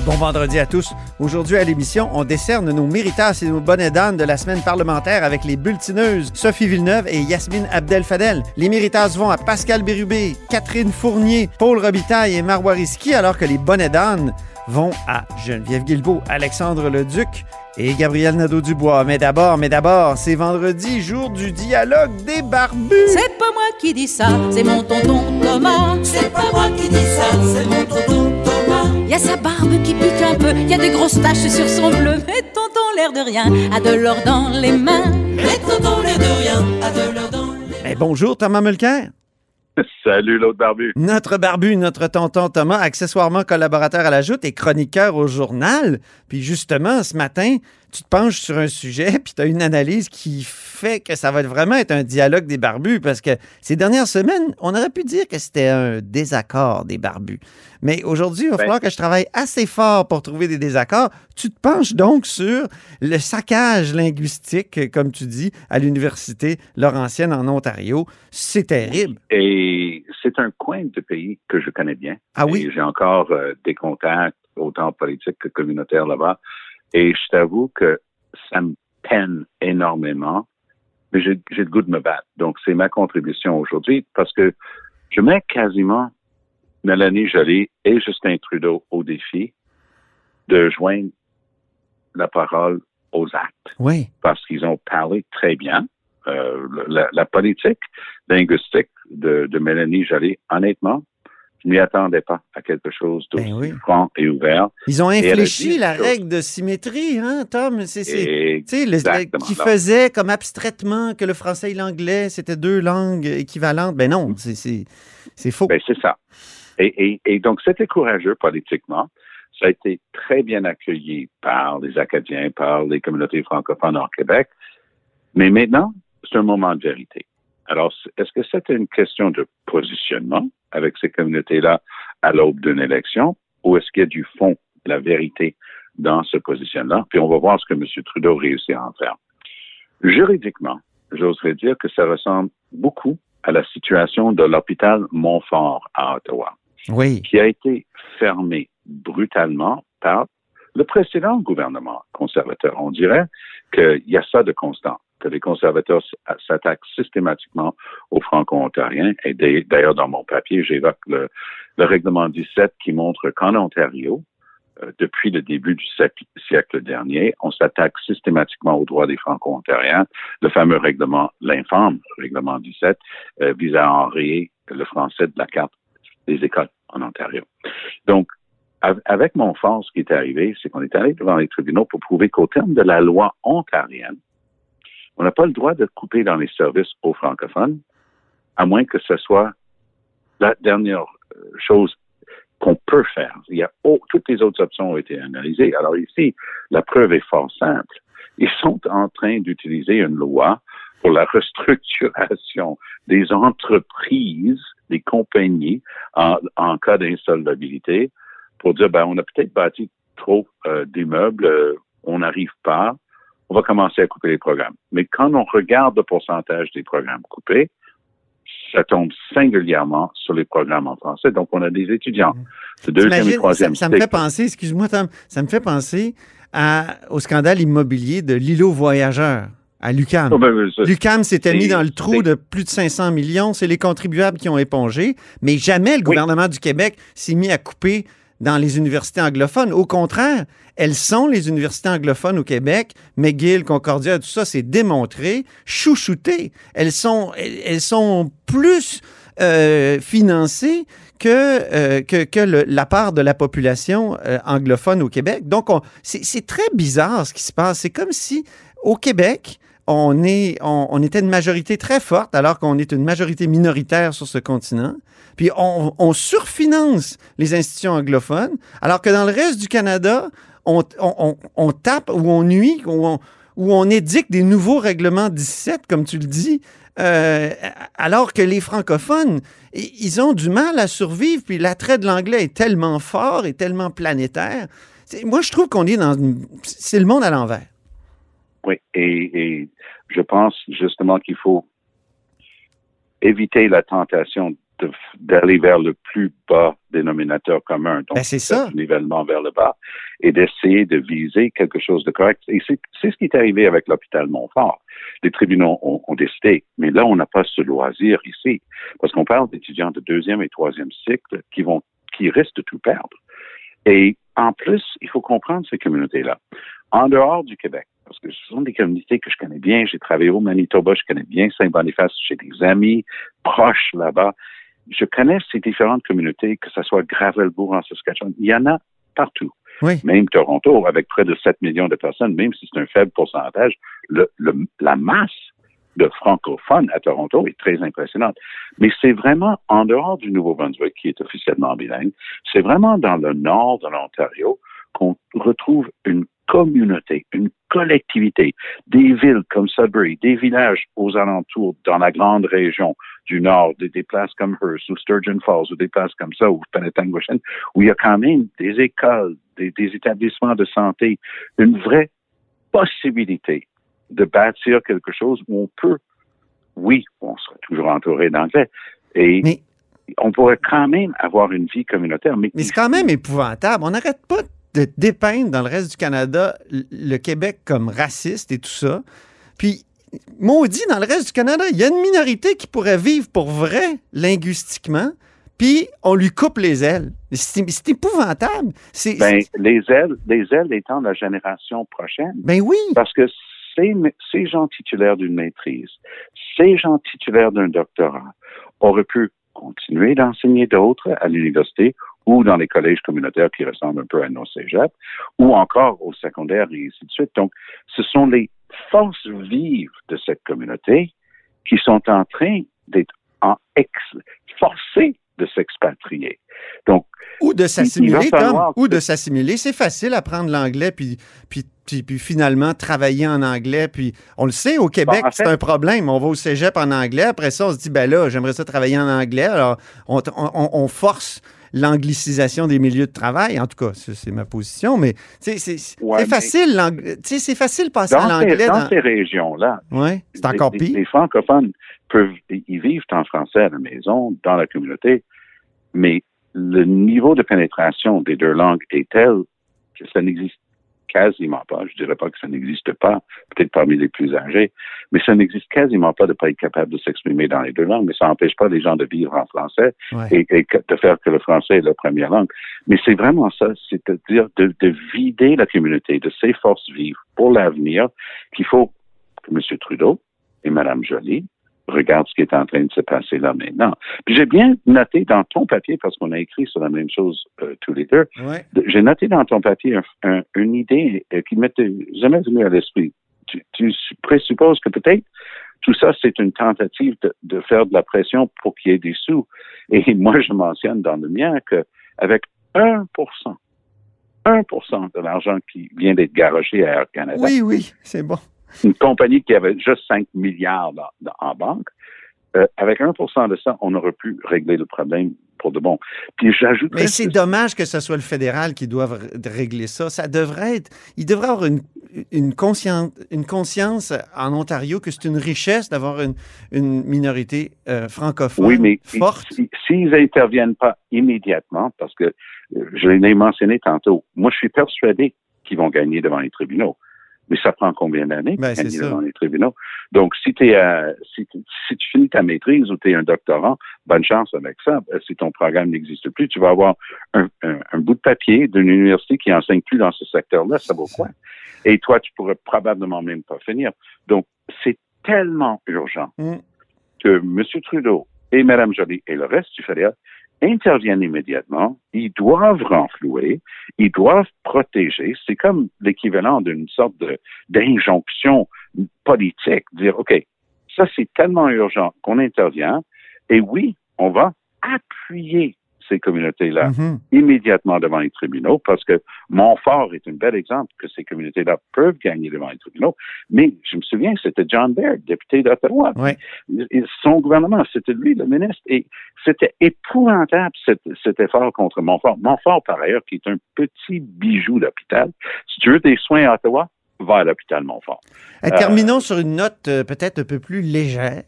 Bon vendredi à tous. Aujourd'hui à l'émission, on décerne nos méritas et nos bonnets d'âne de la semaine parlementaire avec les bulletineuses Sophie Villeneuve et Yasmine Abdel-Fadel. Les méritas vont à Pascal Bérubé, Catherine Fournier, Paul Robitaille et Marois Risky, alors que les bonnets d'âne vont à Geneviève Guilbeault, Alexandre Leduc et Gabriel Nadeau-Dubois. Mais d'abord, mais d'abord, c'est vendredi, jour du dialogue des barbus. C'est pas moi qui dis ça, c'est mon tonton Thomas. C'est pas moi qui dis ça, c'est mon tonton Thomas. Y a sa barbe qui pique un peu, y a des grosses taches sur son bleu. Mais tonton, l'air de rien, a de l'or dans les mains. Mais tonton, l'air de rien, a de l'or dans les mains. Mais bonjour Thomas Mulcair. Salut l'autre barbu. Notre barbu, notre tonton Thomas, accessoirement collaborateur à la Joute et chroniqueur au journal. Puis justement, ce matin, tu te penches sur un sujet, puis tu as une analyse qui fait que ça va vraiment être un dialogue des barbus, parce que ces dernières semaines, on aurait pu dire que c'était un désaccord des barbus. Mais aujourd'hui, il va Ben. falloir que je travaille assez fort pour trouver des désaccords. Tu te penches donc sur le saccage linguistique, comme tu dis, à l'Université Laurentienne en Ontario. C'est terrible. Et c'est un coin de pays que je connais bien. Ah oui? J'ai encore euh, des contacts, autant politiques que communautaires là-bas. Et je t'avoue que ça me peine énormément, mais j'ai le goût de me battre. Donc, c'est ma contribution aujourd'hui parce que je mets quasiment Mélanie Joly et Justin Trudeau au défi de joindre la parole aux actes Oui. parce qu'ils ont parlé très bien. Euh, la, la politique linguistique de, de Mélanie Joly, honnêtement, je m'y attendais pas à quelque chose d'aussi Ben oui. franc et ouvert. Ils ont infléchi la règle de symétrie, hein, Tom? C'est, le- qui faisait comme abstraitement que le français et l'anglais, c'était deux langues équivalentes. Ben non, c'est, faux. ben, c'est ça. Et, et, et donc, c'était courageux politiquement. Ça a été très bien accueilli par les Acadiens, par les communautés francophones en Québec. Mais maintenant, c'est un moment de vérité. Alors, est-ce que c'est une question de positionnement avec ces communautés-là à l'aube d'une élection ou est-ce qu'il y a du fond, de la vérité dans ce positionnement? Puis on va voir ce que M. Trudeau réussit à en faire. Juridiquement, j'oserais dire que ça ressemble beaucoup à la situation de l'hôpital Montfort à Ottawa Oui. qui a été fermé brutalement par le précédent gouvernement conservateur. On dirait qu'il y a ça de constant, les conservateurs s'attaquent systématiquement aux franco-ontariens. Et d'a- d'ailleurs, dans mon papier, j'évoque le, le règlement 17 qui montre qu'en Ontario, euh, depuis le début du siècle, dernier, on s'attaque systématiquement aux droits des franco-ontariens. Le fameux règlement, l'infâme règlement 17, euh, vise à enrayer le français de la carte des écoles en Ontario. Donc, av- avec mon force, ce qui est arrivé, c'est qu'on est allé devant les tribunaux pour prouver qu'au terme de la loi ontarienne, on n'a pas le droit de couper dans les services aux francophones, à moins que ce soit la dernière euh, chose qu'on peut faire. Il y a oh, toutes les autres options ont été analysées. Alors ici, la preuve est fort simple. Ils sont en train d'utiliser une loi pour la restructuration des entreprises, des compagnies en, cas d'insolvabilité pour dire, ben, on a peut-être bâti trop euh, d'immeubles, euh, on n'arrive pas, on va commencer à couper les programmes. Mais quand on regarde le pourcentage des programmes coupés, ça tombe singulièrement sur les programmes en français. Donc, on a des étudiants de deuxième et T'imagines, troisième ça, ça me fait penser, excuse-moi, Tom, ça me fait penser à- au scandale immobilier de l'îlot voyageur à Lucam. Oh, ben, Lucam s'était mis dans le trou de plus de 500 millions. C'est les contribuables qui ont épongé. Mais jamais le gouvernement du Québec s'est mis à couper dans les universités anglophones. Au contraire, elles sont les universités anglophones au Québec. McGill, Concordia, tout ça, c'est démontré, chouchoutées. Elles sont, elles, sont plus euh, financées que, euh, que, que la part de la population euh, anglophone au Québec. Donc, on- c'est c'est très bizarre ce qui se passe. C'est comme si au Québec, on, est, on, était une majorité très forte alors qu'on est une majorité minoritaire sur ce continent. Puis on, surfinance les institutions anglophones, alors que dans le reste du Canada, on- on tape ou on nuit ou on, où on édicte des nouveaux règlements 17, comme tu le dis, euh, alors que les francophones, ils ont du mal à survivre, puis l'attrait de l'anglais est tellement fort et tellement planétaire. Moi, je trouve qu'on est dans... C'est le monde à l'envers. Oui, et, je pense justement qu'il faut éviter la tentation d'aller vers le plus bas dénominateur commun, donc ben, c'est ça. nivellement vers le bas, et d'essayer de viser quelque chose de correct. Et c'est ce qui est arrivé avec l'hôpital Montfort. Les tribunaux ont, ont décidé, mais là, on n'a pas ce loisir ici, parce qu'on parle d'étudiants de deuxième et troisième cycle qui vont, qui risquent de tout perdre. Et en plus, il faut comprendre ces communautés-là. En dehors du Québec, parce que ce sont des communautés que je connais bien. J'ai travaillé au Manitoba, je connais bien Saint-Boniface, j'ai des amis proches là-bas je connais ces différentes communautés, que ce soit Gravelbourg en Saskatchewan, il y en a partout. Même Toronto, avec près de 7 millions de personnes, même si c'est un faible pourcentage, le, la masse de francophones à Toronto est très impressionnante. Mais c'est vraiment en dehors du Nouveau-Brunswick, qui est officiellement bilingue, c'est vraiment dans le nord de l'Ontario qu'on retrouve une communauté, une collectivité, des villes comme Sudbury, des villages aux alentours dans la grande région du nord, des, places comme Hearst ou Sturgeon Falls ou des places comme ça, ou Penetanguishene, où il y a quand même des écoles, des, établissements de santé, une vraie possibilité de bâtir quelque chose où on peut, oui, on sera toujours entouré d'anglais, et on pourrait quand même avoir une vie communautaire. Mais, mais c'est quand même épouvantable. On n'arrête pas de dépeindre dans le reste du Canada le Québec comme raciste et tout ça. Puis, maudit, dans le reste du Canada, il y a une minorité qui pourrait vivre pour vrai linguistiquement, puis on lui coupe les ailes. C'est épouvantable. Ben, les ailes, les ailes étant la génération prochaine. Ben oui. Parce que ces, ces gens titulaires d'une maîtrise, ces gens titulaires d'un doctorat auraient pu continuer d'enseigner d'autres à l'université ou dans les collèges communautaires qui ressemblent un peu à nos cégeps, ou encore au secondaire et ainsi de suite. Donc, ce sont les forces vives de cette communauté qui sont en train d'être en ex forcées de s'expatrier. Donc, ou de s'assimiler, ou de s'assimiler. C'est facile apprendre l'anglais puis, puis, puis, finalement travailler en anglais. Puis on le sait, au Québec, c'est un problème. On va au cégep en anglais. Après ça, on se dit, ben là, j'aimerais ça travailler en anglais. Alors, on, on force l'anglicisation des milieux de travail. En tout cas, c'est ma position, mais c'est facile, c'est facile passer à l'anglais. Dans, ces régions-là, ouais, c'est encore pire. Les, francophones peuvent y vivre en français à la maison, dans la communauté, mais le niveau de pénétration des deux langues est tel que ça n'existe quasiment pas. Je dirais pas que ça n'existe pas, peut-être parmi les plus âgés, mais ça n'existe quasiment pas de pas être capable de s'exprimer dans les deux langues, mais ça n'empêche pas les gens de vivre en français et, de faire que le français est leur première langue. Mais c'est vraiment ça, c'est-à-dire de, de vider la communauté de ses forces vives pour l'avenir qu'il faut que M. Trudeau et Mme Joly regarde ce qui est en train de se passer là maintenant. Puis j'ai bien noté dans ton papier, parce qu'on a écrit sur la même chose euh, tous les deux, j'ai noté dans ton papier une idée euh, qui m'était jamais venue à l'esprit. Tu, tu, présupposes que peut-être tout ça, c'est une tentative de, de, faire de la pression pour qu'il y ait des sous. Et moi, je mentionne dans le mien qu'avec 1 1 de l'argent qui vient d'être garoché à Air Canada. Oui, oui, c'est bon une compagnie qui avait juste 5 milliards en banque, euh, avec 1% de ça, on aurait pu régler le problème pour de bon. Puis j'ajoute. Mais c'est dommage que ce soit le fédéral qui doive régler ça. Ça devrait être. Il devrait avoir une, une, conscience, une conscience en Ontario que c'est une richesse d'avoir une, une, minorité euh, francophone oui, mais forte. S'ils n'interviennent pas immédiatement, parce que euh, je l'ai mentionné tantôt, moi je suis persuadé qu'ils vont gagner devant les tribunaux. Mais ça prend combien d'années ben, devant les tribunaux? Donc, si, es, euh, si, si, tu finis ta maîtrise ou tu es un doctorant, bonne chance avec ça. Euh, si ton programme n'existe plus, tu vas avoir un, un, bout de papier d'une université qui enseigne plus dans ce secteur-là. Ça vaut quoi? Et toi, tu pourrais probablement même pas finir. Donc, c'est tellement urgent mm. que M. Trudeau et Mme Joly et le reste du fédéral interviennent immédiatement, ils doivent renflouer, ils doivent protéger. C'est comme l'équivalent d'une sorte d'injonction politique, dire, OK, ça c'est tellement urgent qu'on intervient, et oui, on va appuyer ces communautés-là Mhm. immédiatement devant les tribunaux parce que Montfort est un bel exemple que ces communautés-là peuvent gagner devant les tribunaux. Mais je me souviens, c'était John Baird, député d'Ottawa. Ouais. Son gouvernement, c'était lui le ministre. Et c'était épouvantable cet, cet effort contre Montfort. Montfort, par ailleurs, qui est un petit bijou d'hôpital. Si tu veux des soins à Ottawa, à l'hôpital Montfort. Euh, Terminons sur une note euh, peut-être un peu plus légère.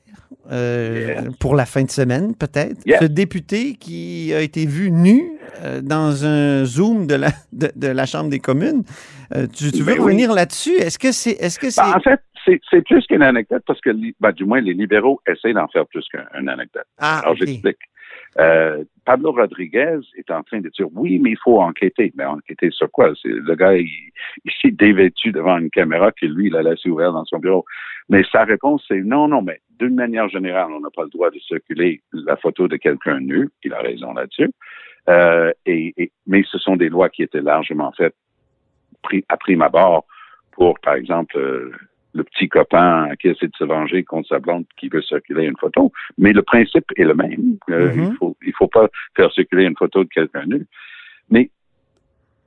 euh, Yes. Pour la fin de semaine, peut-être. Yes. Ce député qui a été vu nu euh, dans un Zoom de la, de, de la Chambre des communes. Euh, tu, tu veux Ben oui. revenir là-dessus? Est-ce que c'est. Est-ce que c'est. Ben, en fait, c'est plus qu'une anecdote parce que, ben, du moins, les libéraux essaient d'en faire plus qu'une anecdote. ah, Alors, j'explique. Euh, Pablo Rodriguez est en train de dire oui, mais il faut enquêter. Mais enquêter sur quoi? Le gars, il, il s'est dévêtu devant une caméra que lui, il a laissé ouverte dans son bureau. Mais sa réponse, c'est non, non, mais d'une manière générale, on n'a pas le droit de circuler la photo de quelqu'un nu. Il a raison là-dessus. Euh, et, et- mais ce sont des lois qui étaient largement faites à prime abord pour, par exemple, euh, le petit copain qui essaie de se venger contre sa blonde qui veut circuler une photo. Mais le principe est le même. Euh. Il faut, il faut pas faire circuler une photo de quelqu'un nu. Mais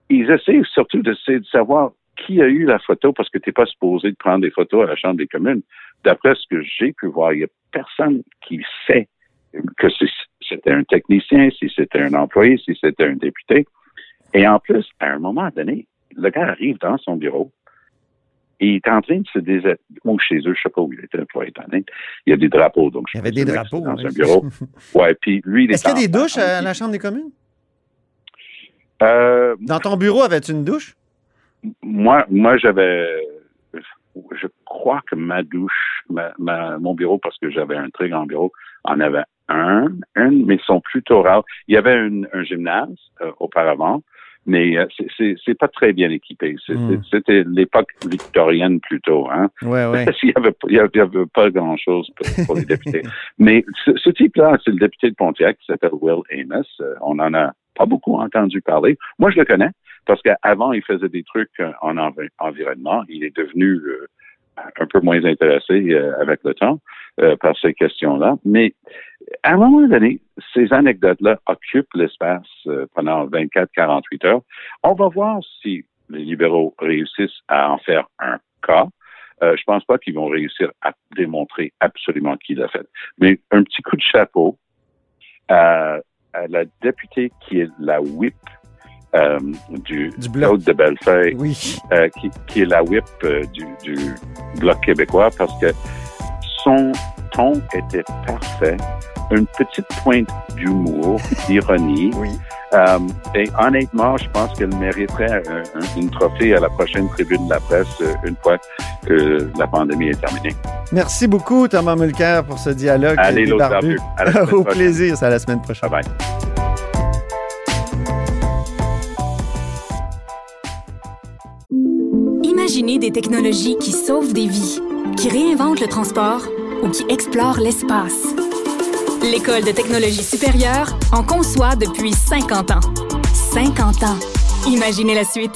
ils essaient surtout d'essayer de savoir qui a eu la photo parce que tu n'es pas supposé de prendre des photos à la Chambre des communes. D'après ce que j'ai pu voir, il n'y a personne qui sait que c'était un technicien, si c'était un employé, si c'était un député. Et en plus, à un moment donné, le gars arrive dans son bureau et il est en train de se déshabiller. Ou chez eux, je sais pas où il était, pour être honnête. Il y a des drapeaux, donc je Il y avait des drapeaux. Dans oui. un bureau. Ouais, puis lui, il est Est-ce qu'il y a des douches à la Chambre des communes? Euh, Dans ton bureau, avais-tu une douche? moi, moi, j'avais, je crois que ma douche, ma, ma- mon bureau, parce que j'avais un très grand bureau, en avait un, un, mais ils sont plutôt rares. Il y avait un, un gymnase euh, auparavant, mais euh, c'est- pas très bien équipé. Hmm. C'était l'époque victorienne plutôt, hein. Ouais, ouais. Parce qu'il y avait, il y avait, il y avait pas grand-chose pour, pour les députés. Mais ce, ce type-là, c'est le député de Pontiac qui s'appelle Will Amos. Euh, on en a pas beaucoup entendu parler. Moi, je le connais parce qu'avant, il faisait des trucs euh, en envi- environnement. Il est devenu euh, un peu moins intéressé euh, avec le temps euh, par ces questions-là. Mais à un moment donné, ces anecdotes-là occupent l'espace euh, pendant 24-48 heures. On va voir si les libéraux réussissent à en faire un cas. Euh, je pense pas qu'ils vont réussir à démontrer absolument qui l'a fait. Mais un petit coup de chapeau à, à la députée qui est la whip euh, du, Du bloc. De Bellefeuille, Oui. euh, qui, qui est la whip euh, du, du Bloc québécois parce que son ton était parfait. Une petite pointe d'humour, d'ironie. Oui. Et honnêtement, je pense qu'elle mériterait un, un- une trophée à la prochaine tribune de la presse une fois que la pandémie est terminée. Merci beaucoup, Thomas Mulcair, pour ce dialogue. Allez, l'autre Au prochaine. plaisir, c'est à la semaine prochaine. Bye bye. Imaginez des technologies qui sauvent des vies, qui réinventent le transport ou qui explorent l'espace. L'École de technologie supérieure en conçoit depuis 50 ans. 50 ans. Imaginez la suite.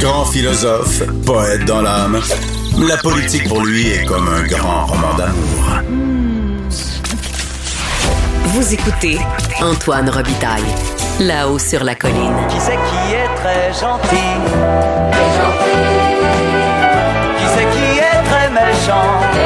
Grand philosophe, poète dans l'âme. La politique pour lui est comme un grand roman d'amour. Vous écoutez Antoine Robitaille, là-haut sur la colline. Qui c'est qui est très gentil? Qui c'est qui est très méchant? Qui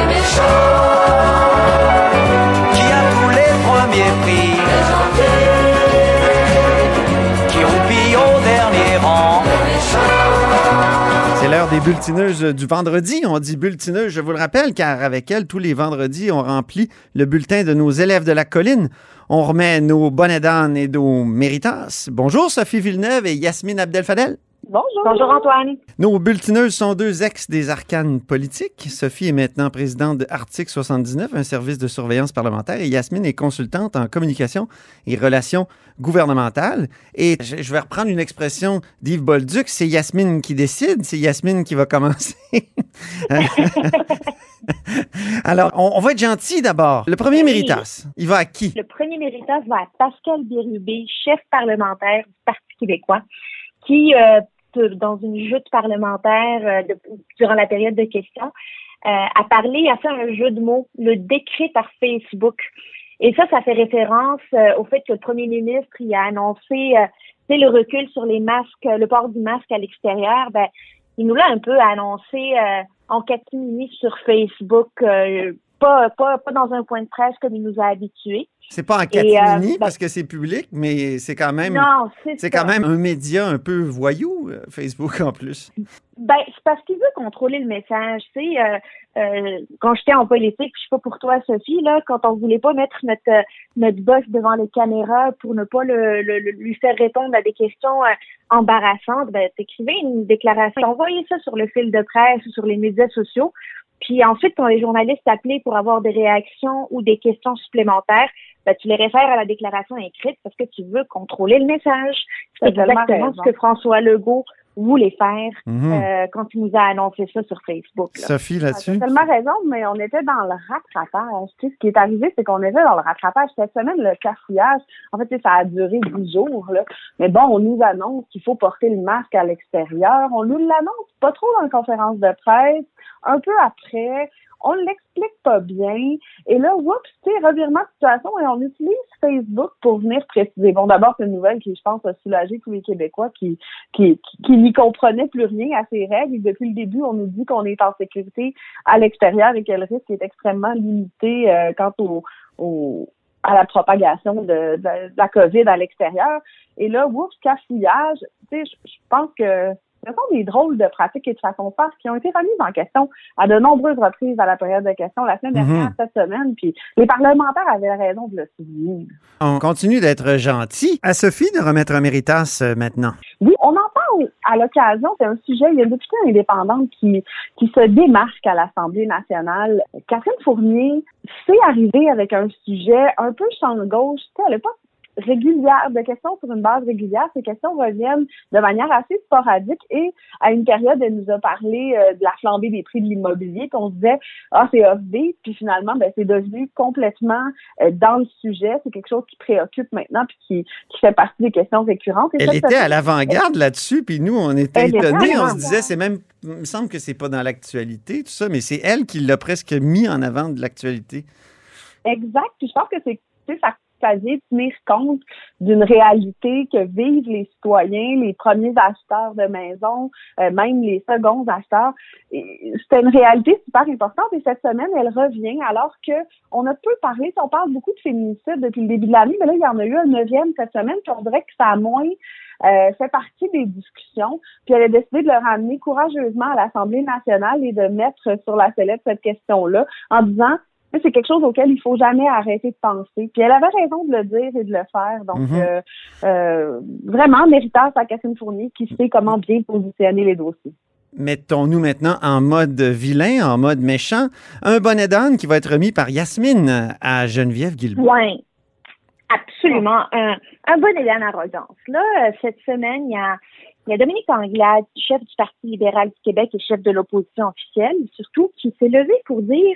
bulletineuses du vendredi. On dit bulletineuses, je vous le rappelle, car avec elles, tous les vendredis, on remplit le bulletin de nos élèves de la colline. On remet nos bonnets d'âne et nos méritas. Bonjour Sophie Villeneuve et Yasmine Abdel-Fadel. Bonjour. Bonjour Antoine. Nos bulletineuses sont deux ex des arcanes politiques. Sophie est maintenant présidente de Article 79, un service de surveillance parlementaire, et Yasmine est consultante en communication et relations gouvernementales. Et je, je vais reprendre une expression d'Yves Bolduc, c'est Yasmine qui décide, c'est Yasmine qui va commencer. Alors, on, on va être gentil d'abord. Le premier Oui. méritas, il va à qui? Le premier méritage va à Pascal Bérubé, chef parlementaire du Parti québécois, qui, euh, dans une joute parlementaire euh, durant la période de questions, a parlé, a fait un jeu de mots, le décret par Facebook. Et ça, ça fait référence au fait que le premier ministre il a annoncé le recul sur les masques, le port du masque à l'extérieur. Ben, il nous l'a un peu annoncé en catimini sur Facebook, pas, pas, pas dans un point de presse comme il nous a habitués. C'est pas en catimini parce que c'est public, mais c'est quand même c'est quand même un média un peu voyou, Facebook en plus. Ben, c'est parce qu'il veut contrôler le message. Tu sais, euh, euh, quand j'étais en politique, je sais pas pour toi, Sophie, là, quand on voulait pas mettre notre notre boss devant les caméras pour ne pas le, lui faire répondre à des questions embarrassantes, ben, t'écrivais une déclaration, envoyez ça sur le fil de presse ou sur les médias sociaux. Puis ensuite, quand les journalistes t'appelaient pour avoir des réactions ou des questions supplémentaires, ben, tu les réfères à la déclaration écrite parce que tu veux contrôler le message. C'est exactement ce que François Legault voulait faire Mhm. euh, quand il nous a annoncé ça sur Facebook. là. Sophie, là-dessus? T'as tellement raison, mais on était dans le rattrapage. Tu sais, ce qui est arrivé, c'est qu'on était dans le rattrapage. Cette semaine, le cafouillage, en fait, tu sais, ça a duré 10 jours. Là. Mais bon, on nous annonce qu'il faut porter le masque à l'extérieur. On nous l'annonce pas trop dans la conférence de presse. Un peu après, on l'explique pas bien. Et là, oups, tu sais, revirement de situation et on utilise Facebook pour venir préciser. Bon, d'abord, c'est une nouvelle qui, je pense, a soulagé tous les Québécois qui, qui, qui, n'y comprenaient plus rien à ces règles. Et depuis le début, on nous dit qu'on est en sécurité à l'extérieur et que le risque est extrêmement limité euh, quant au, au à la propagation de, de- la COVID à l'extérieur. Et là, oups, cafouillage, tu sais, je je pense que ce sont des drôles de pratiques et de façons de faire qui ont été remises en question à de nombreuses reprises à la période de questions la semaine dernière, Mhm. cette semaine, puis les parlementaires avaient raison de le souligner. On continue d'être gentil. À Sophie de remettre un méritas euh, maintenant. Oui, on en parle à l'occasion. C'est un sujet. Il y a une députée indépendante qui, qui se démarque à l'Assemblée nationale. Catherine Fournier s'est arrivée avec un sujet un peu champ de gauche. Tu sais, elle n'est pas régulière, de questions sur une base régulière. Ces questions reviennent de manière assez sporadique et à une période, elle nous a parlé euh, de la flambée des prix de l'immobilier, qu'on se disait, ah, c'est off-beat, puis finalement, ben, c'est devenu complètement euh, dans le sujet. C'est quelque chose qui préoccupe maintenant puis qui, qui fait partie des questions récurrentes. Et Elle était à l'avant-garde là-dessus, puis nous, on était étonnés. On se disait, c'est même, il me semble que c'est pas dans l'actualité, tout ça, mais c'est elle qui l'a presque mis en avant de l'actualité. Exact. Puis je pense que c'est tu sais, ça, ça tenir compte d'une réalité que vivent les citoyens, les premiers acheteurs de maisons, euh, même les seconds acheteurs. Et C'est une réalité super importante et cette semaine, elle revient alors que on a peu parlé, on parle beaucoup de féminicide depuis le début de l'année, mais là, il y en a eu un neuvième cette semaine, puis on dirait que ça a moins euh, fait partie des discussions. Puis elle a décidé de le ramener courageusement à l'Assemblée nationale et de mettre sur la sellette cette question-là en disant c'est quelque chose auquel il faut jamais arrêter de penser. Puis elle avait raison de le dire et de le faire. Donc, Mhm. euh, euh, vraiment, méritage à Catherine Fournier qui sait comment bien positionner les dossiers. Mettons-nous maintenant en mode vilain, en mode méchant. Un bonnet d'âne qui va être remis par Yasmine à Geneviève Guilbeault. Oui, absolument. Un, un bon élan d'arrogance. Là, euh, cette semaine, il y a, il y a Dominique Anglade, chef du Parti libéral du Québec et chef de l'opposition officielle, surtout, qui s'est levé pour dire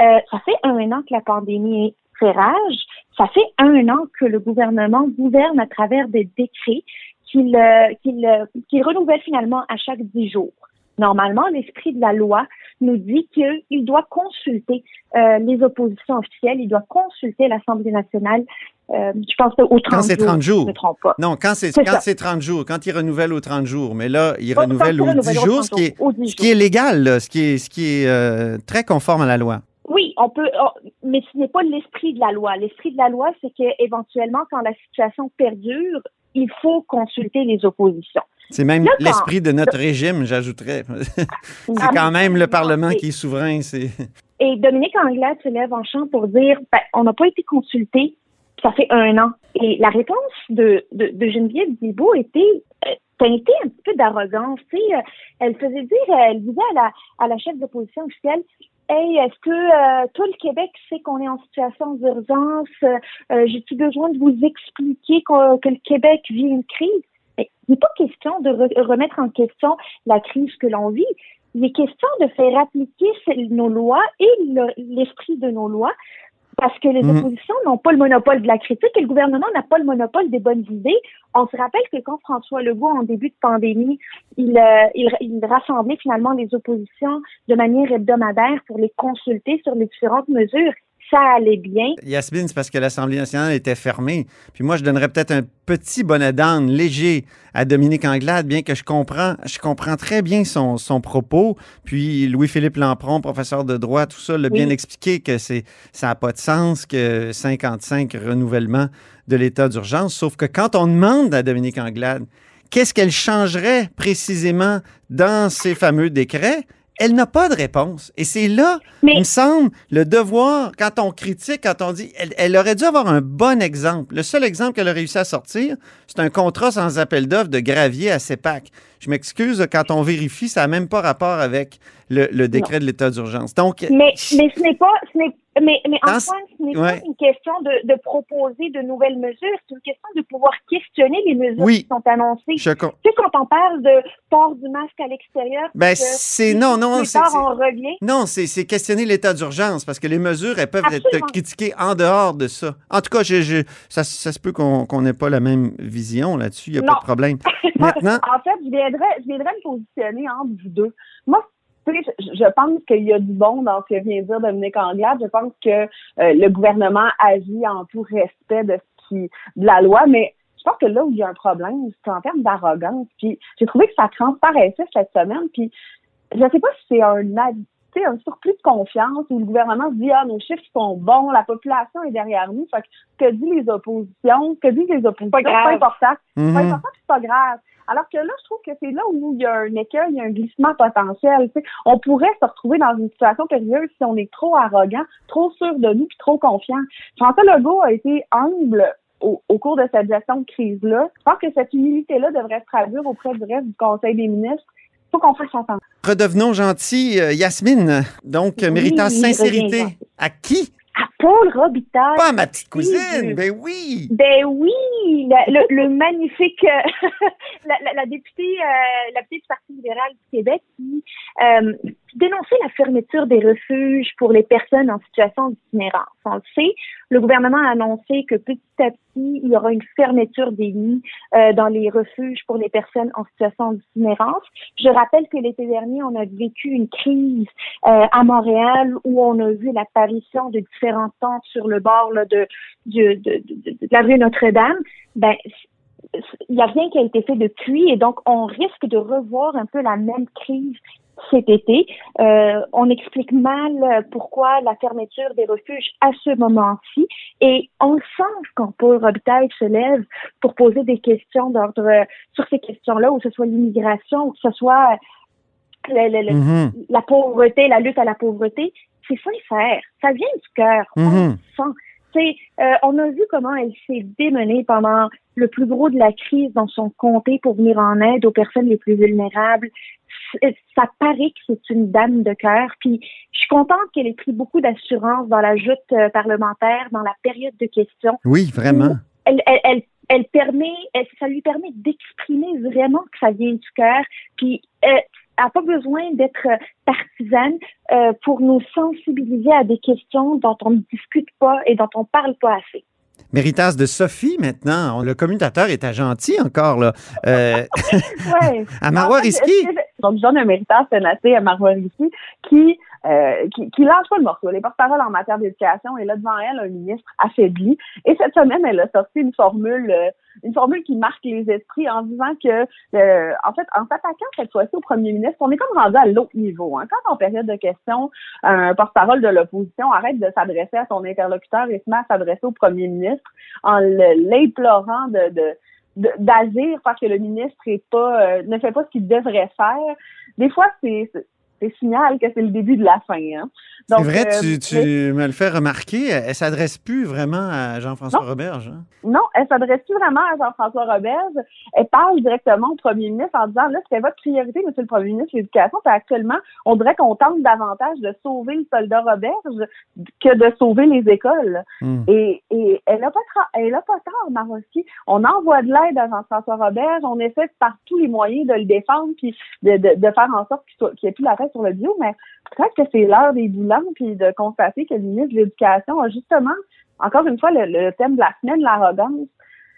euh, ça fait un an que la pandémie fait rage, ça fait un an que le gouvernement gouverne à travers des décrets qu'il euh, qu'il euh, qu'il renouvelle finalement à chaque dix jours. Normalement, l'esprit de la loi nous dit qu'il doit consulter euh, les oppositions officielles, il doit consulter l'Assemblée nationale, euh, je pense au 30 Quand c'est 30 jours. jours. Je me trompe pas. Non, quand c'est quand c'est 30 jours, quand il renouvelle aux 30 jours, mais là, il renouvelle aux 10 renouvelle aux jours, 30 ce qui est, jours, aux 10 ce qui est légal, là, ce qui est, ce qui est euh, très conforme à la loi. On peut, mais ce n'est pas l'esprit de la loi. L'esprit de la loi, c'est que éventuellement, quand la situation perdure, il faut consulter les oppositions. C'est même l'esprit de notre régime, j'ajouterais. c'est quand même le Parlement qui est souverain. C'est Et Dominique Anglade se lève en champ pour dire ben, on n'a pas été consulté, ça fait un an. Et la réponse de, de, de Geneviève Guilbeault était euh, teintée un petit peu d'arrogance. Euh, elle faisait dire, elle disait à la, à la chef d'opposition officielle Hey, est-ce que euh, tout le Québec sait qu'on est en situation d'urgence? Euh, J'ai-tu besoin de vous expliquer que le Québec vit une crise? Il n'est pas question de re- remettre en question la crise que l'on vit. Il est question de faire appliquer nos lois et le- l'esprit de nos lois parce que les Mhm. oppositions n'ont pas le monopole de la critique et le gouvernement n'a pas le monopole des bonnes idées. On se rappelle que quand François Legault, en début de pandémie, il, euh, il, il rassemblait finalement les oppositions de manière hebdomadaire pour les consulter sur les différentes mesures, ça allait bien. Yasmine, c'est parce que l'Assemblée nationale était fermée. Puis moi, je donnerais peut-être un petit bonnet d'âne léger à Dominique Anglade, bien que je comprends, je comprends très bien son, son propos. Puis Louis-Philippe Lampron, professeur de droit, tout ça, l'a Oui. bien expliqué que c'est, ça n'a pas de sens que 55 renouvellements de l'état d'urgence. Sauf que quand on demande à Dominique Anglade qu'est-ce qu'elle changerait précisément dans ces fameux décrets, elle n'a pas de réponse. Et c'est là, il me semble, le devoir, quand on critique, quand on dit, elle, elle aurait dû avoir un bon exemple. Le seul exemple qu'elle a réussi à sortir, c'est un contrat sans appel d'offres de gravier à CEPAC. Je m'excuse, quand on vérifie, ça n'a même pas rapport avec le, le décret de l'état d'urgence. Donc, Mais, mais ce n'est pas, ce n'est, mais, mais Antoine, ce n'est ouais. pas une question de, de proposer de nouvelles mesures, c'est une question de pouvoir questionner les mesures Oui. qui sont annoncées. Je Tu sais, quand on parle de port du masque à l'extérieur, Ben, c'est non, non, c'est non, c'est questionner l'état d'urgence parce que les mesures, elles peuvent Absolument. être critiquées en dehors de ça. En tout cas, je, je- ça, ça se peut qu'on qu'on n'ait pas la même vision là-dessus. Il n'y a pas de problème. Maintenant, en fait, je viendrais, je viendrais me positionner entre vous deux. Moi, tu sais, je, pense qu'il y a du bon dans ce que vient dire Dominique Anglade. Je pense que euh, le gouvernement agit en tout respect de ce qui, de la loi, mais je pense que là où il y a un problème, c'est en termes d'arrogance. Puis j'ai trouvé que ça transparaissait cette semaine. Puis je sais pas si c'est un un surplus de confiance où le gouvernement se dit ah nos chiffres sont bons, la population est derrière nous. Fait que que disent les oppositions, ce que disent les oppositions, c'est pas grave. important. C'est pas Mhm. important, puis c'est pas grave. Alors que là, je trouve que c'est là où il y a un écueil, il y a un glissement potentiel. tu sais. On pourrait se retrouver dans une situation périlleuse si on est trop arrogant, trop sûr de nous, puis trop confiant. François Legault a été humble au, au cours de cette gestion de crise-là. Je pense que cette humilité-là devrait se traduire auprès du reste du Conseil des ministres. Faut qu'on redevenons gentils. Euh, Yasmine, donc, Oui, méritant oui, sincérité. À qui? À Paul Robitaille. Pas ma petite cousine. Ben oui. Ben oui, la- le, le magnifique, euh, la, la, la députée, euh, la députée du Parti libéral du Québec qui, euh, qui dénonçait la fermeture des refuges pour les personnes en situation d'itinérance. On le sait, le gouvernement a annoncé que petit à petit, il y aura une fermeture des lits euh, dans les refuges pour les personnes en situation d'itinérance. Je rappelle que l'été dernier, on a vécu une crise euh, à Montréal où on a vu l'apparition de différentes sur le bord là, de, de, de, de- de la rue Notre-Dame. Ben, il n'y a rien qui a été fait depuis et donc on risque de revoir un peu la même crise cet été. Euh, on explique mal euh, pourquoi la fermeture des refuges à ce moment-ci et on sent quand Paul Robitaille se lève pour poser des questions d'ordre euh, sur ces questions-là, ou que ce soit l'immigration, ou que ce soit le- le- le- la pauvreté, la lutte à la pauvreté, c'est sincère. Ça vient du cœur. On Mhm. le sent. Euh, on a vu comment elle s'est démenée pendant le plus gros de la crise dans son comté pour venir en aide aux personnes les plus vulnérables. C- Ça paraît que c'est une dame de cœur. Puis je suis contente qu'elle ait pris beaucoup d'assurance dans la joute euh, parlementaire, dans la période de questions Oui, vraiment. elle, elle, elle, elle permet, ça lui permet d'exprimer vraiment que ça vient du cœur. Puis, euh, n'a pas besoin d'être euh, partisane euh, pour nous sensibiliser à des questions dont on ne discute pas et dont on parle pas assez. Méritas de Sophie, maintenant. Le commutateur était gentil encore, là. Euh, Ouais. à Marois Risky. Donc, je donne un méritant sénaté à Marois Risky qui, euh, qui, qui lâche pas le morceau. Les porte-paroles en matière d'éducation et là devant elle un ministre affaibli. Et cette semaine, elle a sorti une formule, euh, une formule qui marque les esprits en disant que, euh, en fait, en s'attaquant cette fois-ci au premier ministre, on est comme rendu à l'autre niveau. Hein. Quand en période de questions, un porte-parole de l'opposition arrête de s'adresser à son interlocuteur et se met à s'adresser au premier ministre en l'implorant de, de de- d'agir parce que le ministre est pas euh, ne fait pas ce qu'il devrait faire. Des fois, c'est c'est- signal que c'est le début de la fin. Hein. C'est vrai, euh, tu, tu mais- me le fais remarquer. Elle s'adresse plus vraiment à Jean-François. Roberge. hein? Non, elle s'adresse plus vraiment à Jean-François Roberge. Elle parle directement au premier ministre en disant, là, c'est votre priorité, monsieur le premier ministre, l'éducation. Actuellement, on dirait qu'on tente davantage de sauver le soldat Roberge que de sauver les écoles. Hmm. Et, et elle a pas elle a pas tort, Marossi. On envoie de l'aide à Jean-François Roberge. On essaie par tous les moyens de le défendre puis de, de, de faire en sorte qu'il qu'il ait plus la tête sur le bio, mais peut-être que c'est l'heure des bilans puis de constater que le ministre de l'Éducation a justement, encore une fois, le, le thème de la semaine, l'arrogance.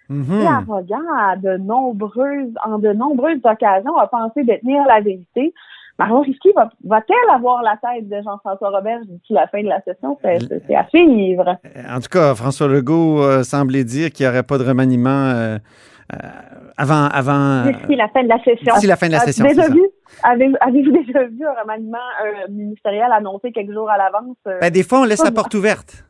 Arrogant à de nombreuses, en de nombreuses occasions, a pensé détenir la vérité. Marion Risky va, va-t-elle avoir la tête de Jean-François Robert d'ici la fin de la session? C'est, à suivre. En tout cas, François Legault euh, semblait dire qu'il n'y aurait pas de remaniement euh, euh, avant, avant euh, D'ici la fin de la session. d'ici la fin de la As-tu session. déjà c'est Avez, avez-vous déjà vu un remaniement euh, ministériel annoncé quelques jours à l'avance? euh? Ben, des fois, on laisse la porte ouverte.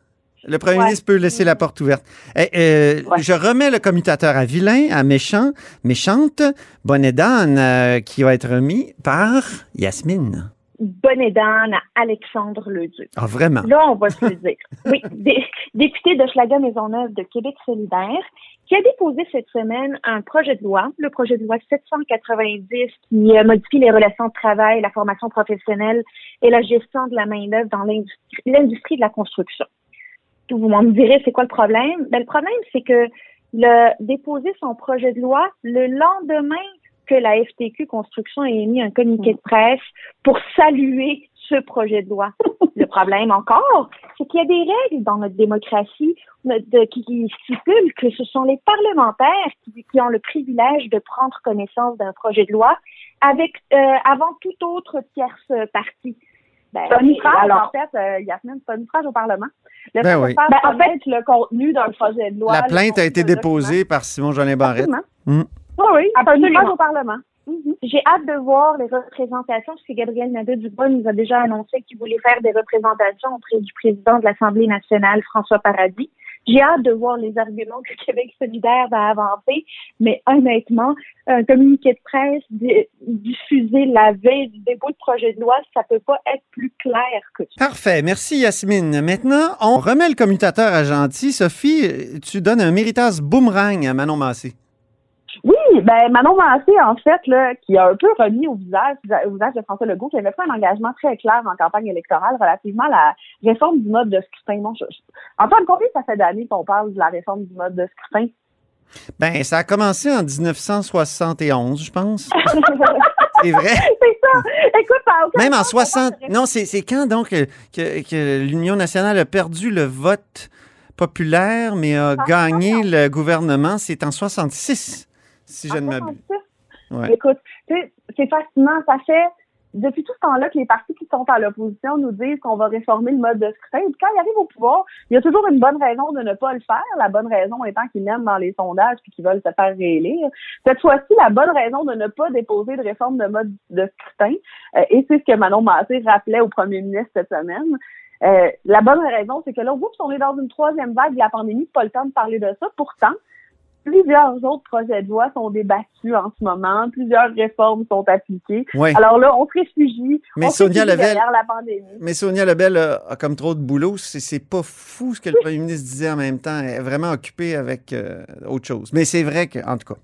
Le premier Ouais. ministre peut laisser la porte ouverte. Eh, euh, Je remets le commutateur à vilain, à méchant, méchante, bonnet d'âne, euh, qui va être remis par Yasmine. Bonne aidante à Alexandre Leduc. Ah, vraiment? Là, on va se le dire. Oui, dé- député de Schlager Maisonneuve de Québec solidaire, qui a déposé cette semaine un projet de loi, le projet de loi 790, qui euh, modifie les relations de travail, la formation professionnelle et la gestion de la main-d'œuvre dans l'industrie de la construction. Vous m'en direz, c'est quoi le problème? Ben, le problème, c'est que le déposer son projet de loi le lendemain que la FTQ Construction ait émis un communiqué de presse pour saluer ce projet de loi. Le problème encore, c'est qu'il y a des règles dans notre démocratie de- qui, qui stipulent que ce sont les parlementaires qui, qui ont le privilège de prendre connaissance d'un projet de loi avec euh, avant toute autre tierce partie. Ben, C'est un ouvrage, alors, en fait, euh, Yasmine, c'est un ouvrage au Parlement. Le Ben fait oui. Ben, en connaître le contenu d'un projet de loi. La plainte a été déposée par Simon-Jolin Barrette. Absolument. Hmm. Oui, oui, Absolument. ouvrage au Parlement. J'ai hâte de voir les représentations, parce que Gabriel Nadeau-Dubois nous a déjà annoncé qu'il voulait faire des représentations auprès du président de l'Assemblée nationale, François Paradis. J'ai hâte de voir les arguments que Québec solidaire va avancer, mais honnêtement, un communiqué de presse di- diffusé la veille du dépôt de projet de loi, ça peut pas être plus clair que ça. Parfait. Merci, Yasmine. Maintenant, on remet le commutateur à gentil. Sophie, tu donnes un méritas boomerang à Manon Massé. Oui, ben Manon Massé, en fait, là, qui a un peu remis au visage, au visage de François Legault, qui avait fait un engagement très clair en campagne électorale relativement à la réforme du mode de scrutin. Bon, je- je- Antoine, combien ça fait d'années qu'on parle de la réforme du mode de scrutin? Ben, ça a commencé en 1971, je pense. C'est vrai. C'est ça! Écoute, Même en sens, on 60. parle de Non, c'est quand donc que, que- que l'Union nationale a perdu le vote populaire, mais a gagné le gouvernement? C'est en 66, si je ne m'abuse. 66. Ouais. Écoute, tu sais, c'est fascinant. Ça fait depuis tout ce temps-là que les partis qui sont à l'opposition nous disent qu'on va réformer le mode de scrutin. Et quand ils arrivent au pouvoir, il y a toujours une bonne raison de ne pas le faire. La bonne raison étant qu'ils mènent dans les sondages puis qu'ils veulent se faire réélire. Cette fois-ci, la bonne raison de ne pas déposer de réforme de mode de scrutin, euh, et c'est ce que Manon Massé rappelait au premier ministre cette semaine, euh, la bonne raison, c'est que là, oups, on est dans une troisième vague de la pandémie, pas le temps de parler de ça. Pourtant, plusieurs autres projets de loi sont débattus en ce moment, plusieurs réformes sont appliquées. Ouais. Alors là, on se réfugie, Mais on Sonia réfugie Lebel- derrière la pandémie. Mais Sonia Lebel a, comme trop de boulot. C'est c'est pas fou ce que le premier ministre disait en même temps. Elle est vraiment occupée avec euh, autre chose. Mais c'est vrai que, en tout cas,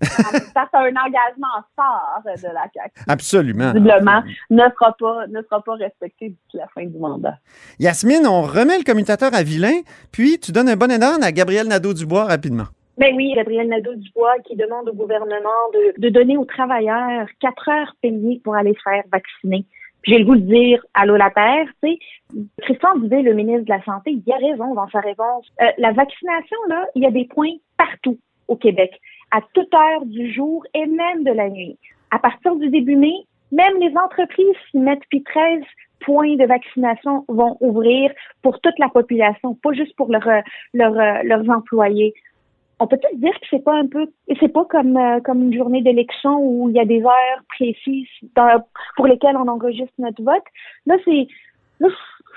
Ça, c'est un engagement fort de la CAQ. absolument. Visiblement, ne sera pas, ne sera pas respecté d'ici la fin du mandat. Yasmine, on remet le commutateur à vilain, puis tu donnes un bon énorme à Gabriel Nadeau-Dubois rapidement. Ben oui, Gabriel Nadeau-Dubois qui demande au gouvernement de, de donner aux travailleurs quatre heures payées pour aller se faire vacciner. J'ai le goût de dire allô la terre, tu sais. Christian Dubé, le ministre de la Santé, il a raison dans sa réponse. Euh, la vaccination, là, il y a des points partout au Québec, à toute heure du jour et même de la nuit. À partir du début mai, même les entreprises s'y mettent, puis 13 points de vaccination vont ouvrir pour toute la population, pas juste pour leur, euh, leur, euh, leurs employés on peut peut-être dire que c'est pas un peu, c'est pas comme euh, comme une journée d'élection où il y a des heures précises dans- pour lesquelles on enregistre notre vote. Là, c'est là,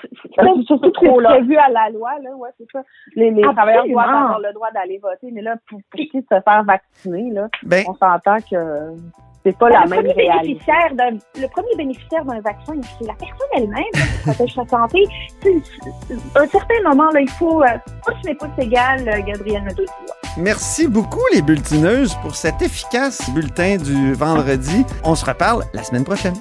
c'est- c'est- c'est surtout trop là. prévu à la loi, là, ouais, c'est ça. Les, les travailleurs doivent avoir le droit d'aller voter, mais là, pour, pour qui de se faire vacciner, là, Ben- on s'entend que c'est pas Ben, la le, même premier réalité. bénéficiaire d'un, le premier bénéficiaire d'un vaccin, c'est la personne elle-même qui protège sa santé. À un certain moment, là, il faut, euh, pouce n'est pas égal, euh, Gabriel Nadeau-Dubois. Merci beaucoup, les bulletineuses, pour cet efficace bulletin du vendredi. On se reparle la semaine prochaine.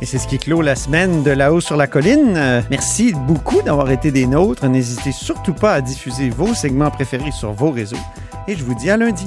Et c'est ce qui clôt la semaine de là-haut sur la colline. Euh, merci beaucoup d'avoir été des nôtres. N'hésitez surtout pas à diffuser vos segments préférés sur vos réseaux. Et je vous dis à lundi.